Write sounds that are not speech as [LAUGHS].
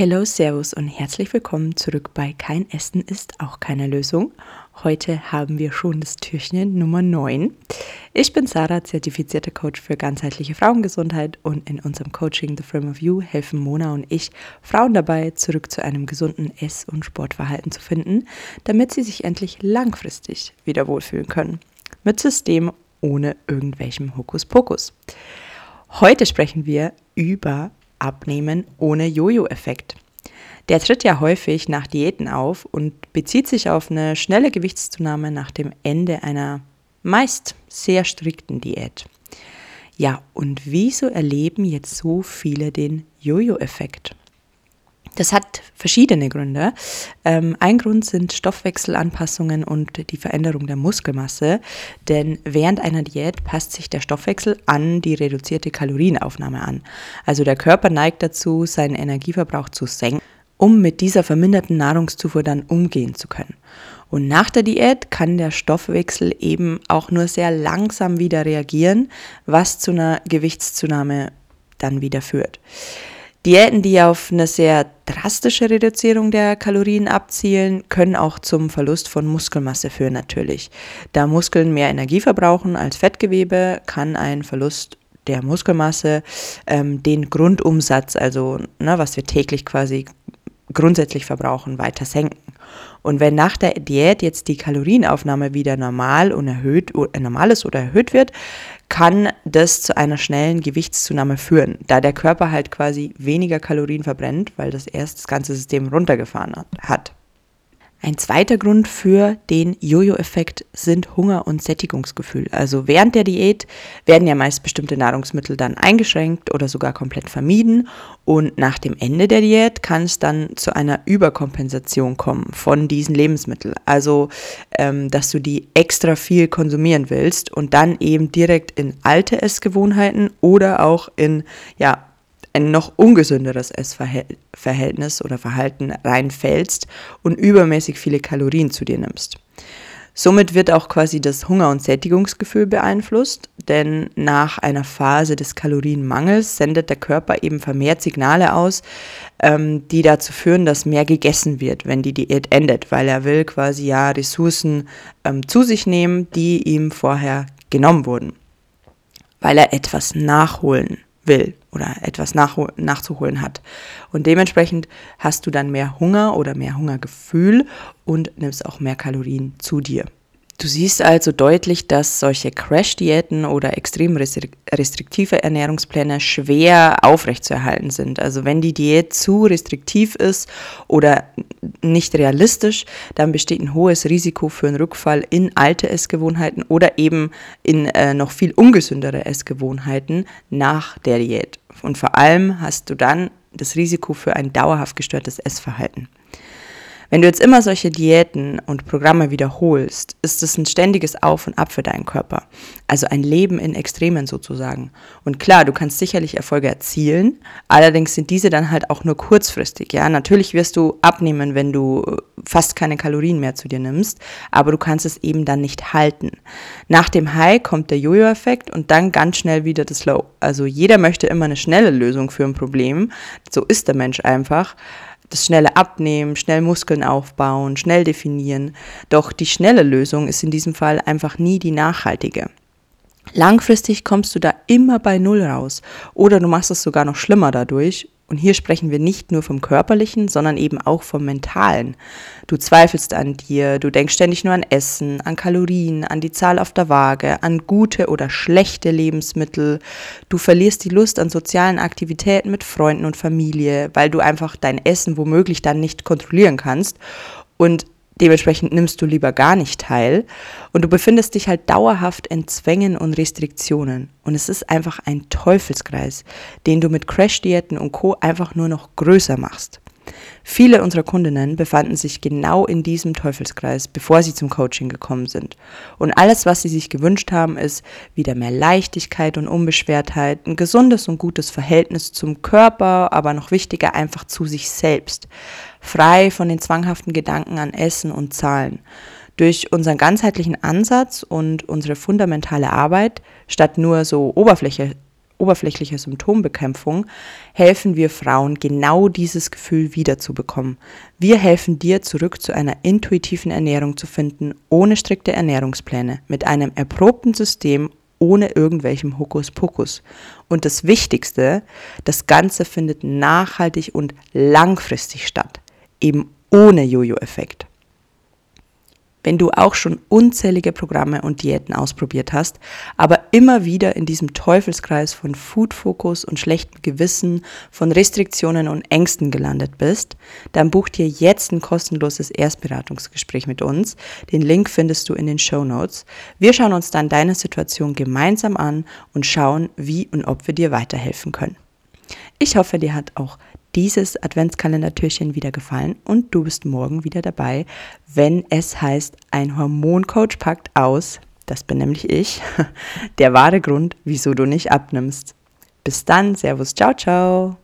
Hello, Servus und herzlich willkommen zurück bei Kein Essen ist auch keine Lösung. Heute haben wir schon das Türchen Nummer 9. Ich bin Sarah, zertifizierte Coach für ganzheitliche Frauengesundheit und in unserem Coaching The Frame of You helfen Mona und ich Frauen dabei, zurück zu einem gesunden Ess- und Sportverhalten zu finden, damit sie sich endlich langfristig wieder wohlfühlen können. Mit System ohne irgendwelchem Hokuspokus. Heute sprechen wir über Abnehmen ohne Jojo-Effekt. Der tritt ja häufig nach Diäten auf und bezieht sich auf eine schnelle Gewichtszunahme nach dem Ende einer meist sehr strikten Diät. Ja, und wieso erleben jetzt so viele den Jojo-Effekt? Das hat verschiedene Gründe. Ähm, ein Grund sind Stoffwechselanpassungen und die Veränderung der Muskelmasse, denn während einer Diät passt sich der Stoffwechsel an die reduzierte Kalorienaufnahme an. Also der Körper neigt dazu, seinen Energieverbrauch zu senken, um mit dieser verminderten Nahrungszufuhr dann umgehen zu können. Und nach der Diät kann der Stoffwechsel eben auch nur sehr langsam wieder reagieren, was zu einer Gewichtszunahme dann wieder führt. Diäten, die auf eine sehr drastische Reduzierung der Kalorien abzielen, können auch zum Verlust von Muskelmasse führen natürlich. Da Muskeln mehr Energie verbrauchen als Fettgewebe, kann ein Verlust der Muskelmasse ähm, den Grundumsatz, also ne, was wir täglich quasi grundsätzlich verbrauchen, weiter senken. Und wenn nach der Diät jetzt die Kalorienaufnahme wieder normal und erhöht, äh, normal ist oder erhöht wird, kann das zu einer schnellen Gewichtszunahme führen, da der Körper halt quasi weniger Kalorien verbrennt, weil das erst das ganze System runtergefahren hat. Ein zweiter Grund für den Jojo-Effekt sind Hunger und Sättigungsgefühl. Also während der Diät werden ja meist bestimmte Nahrungsmittel dann eingeschränkt oder sogar komplett vermieden. Und nach dem Ende der Diät kann es dann zu einer Überkompensation kommen von diesen Lebensmitteln. Also, ähm, dass du die extra viel konsumieren willst und dann eben direkt in alte Essgewohnheiten oder auch in, ja, ein noch ungesünderes Essverhältnis oder Verhalten reinfällst und übermäßig viele Kalorien zu dir nimmst. Somit wird auch quasi das Hunger- und Sättigungsgefühl beeinflusst, denn nach einer Phase des Kalorienmangels sendet der Körper eben vermehrt Signale aus, ähm, die dazu führen, dass mehr gegessen wird, wenn die Diät endet, weil er will quasi ja Ressourcen ähm, zu sich nehmen, die ihm vorher genommen wurden, weil er etwas nachholen will oder etwas nachzuholen hat. Und dementsprechend hast du dann mehr Hunger oder mehr Hungergefühl und nimmst auch mehr Kalorien zu dir. Du siehst also deutlich, dass solche Crash-Diäten oder extrem restriktive Ernährungspläne schwer aufrechtzuerhalten sind. Also wenn die Diät zu restriktiv ist oder nicht realistisch, dann besteht ein hohes Risiko für einen Rückfall in alte Essgewohnheiten oder eben in äh, noch viel ungesündere Essgewohnheiten nach der Diät. Und vor allem hast du dann das Risiko für ein dauerhaft gestörtes Essverhalten. Wenn du jetzt immer solche Diäten und Programme wiederholst, ist es ein ständiges Auf und Ab für deinen Körper. Also ein Leben in Extremen sozusagen. Und klar, du kannst sicherlich Erfolge erzielen, allerdings sind diese dann halt auch nur kurzfristig. Ja, natürlich wirst du abnehmen, wenn du fast keine Kalorien mehr zu dir nimmst, aber du kannst es eben dann nicht halten. Nach dem High kommt der Jojo-Effekt und dann ganz schnell wieder das Low. Also jeder möchte immer eine schnelle Lösung für ein Problem. So ist der Mensch einfach das schnelle Abnehmen, schnell Muskeln aufbauen, schnell definieren. Doch die schnelle Lösung ist in diesem Fall einfach nie die nachhaltige. Langfristig kommst du da immer bei Null raus oder du machst es sogar noch schlimmer dadurch und hier sprechen wir nicht nur vom körperlichen, sondern eben auch vom mentalen. Du zweifelst an dir, du denkst ständig nur an Essen, an Kalorien, an die Zahl auf der Waage, an gute oder schlechte Lebensmittel. Du verlierst die Lust an sozialen Aktivitäten mit Freunden und Familie, weil du einfach dein Essen womöglich dann nicht kontrollieren kannst. Und Dementsprechend nimmst du lieber gar nicht teil und du befindest dich halt dauerhaft in Zwängen und Restriktionen. Und es ist einfach ein Teufelskreis, den du mit Crash-Diäten und Co. einfach nur noch größer machst. Viele unserer Kundinnen befanden sich genau in diesem Teufelskreis, bevor sie zum Coaching gekommen sind. Und alles, was sie sich gewünscht haben, ist wieder mehr Leichtigkeit und Unbeschwertheit, ein gesundes und gutes Verhältnis zum Körper, aber noch wichtiger einfach zu sich selbst. Frei von den zwanghaften Gedanken an Essen und Zahlen. Durch unseren ganzheitlichen Ansatz und unsere fundamentale Arbeit, statt nur so Oberfläche oberflächliche Symptombekämpfung helfen wir Frauen, genau dieses Gefühl wiederzubekommen. Wir helfen dir, zurück zu einer intuitiven Ernährung zu finden, ohne strikte Ernährungspläne, mit einem erprobten System, ohne irgendwelchem Hokuspokus. Und das Wichtigste, das Ganze findet nachhaltig und langfristig statt, eben ohne Jojo-Effekt. Wenn du auch schon unzählige Programme und Diäten ausprobiert hast, aber immer wieder in diesem Teufelskreis von Food-Fokus und schlechtem Gewissen, von Restriktionen und Ängsten gelandet bist, dann buch dir jetzt ein kostenloses Erstberatungsgespräch mit uns. Den Link findest du in den Show Notes. Wir schauen uns dann deine Situation gemeinsam an und schauen, wie und ob wir dir weiterhelfen können. Ich hoffe, dir hat auch dieses Adventskalendertürchen wieder gefallen und du bist morgen wieder dabei, wenn es heißt, ein Hormoncoach packt aus, das bin nämlich ich, [LAUGHS] der wahre Grund, wieso du nicht abnimmst. Bis dann, Servus, ciao, ciao.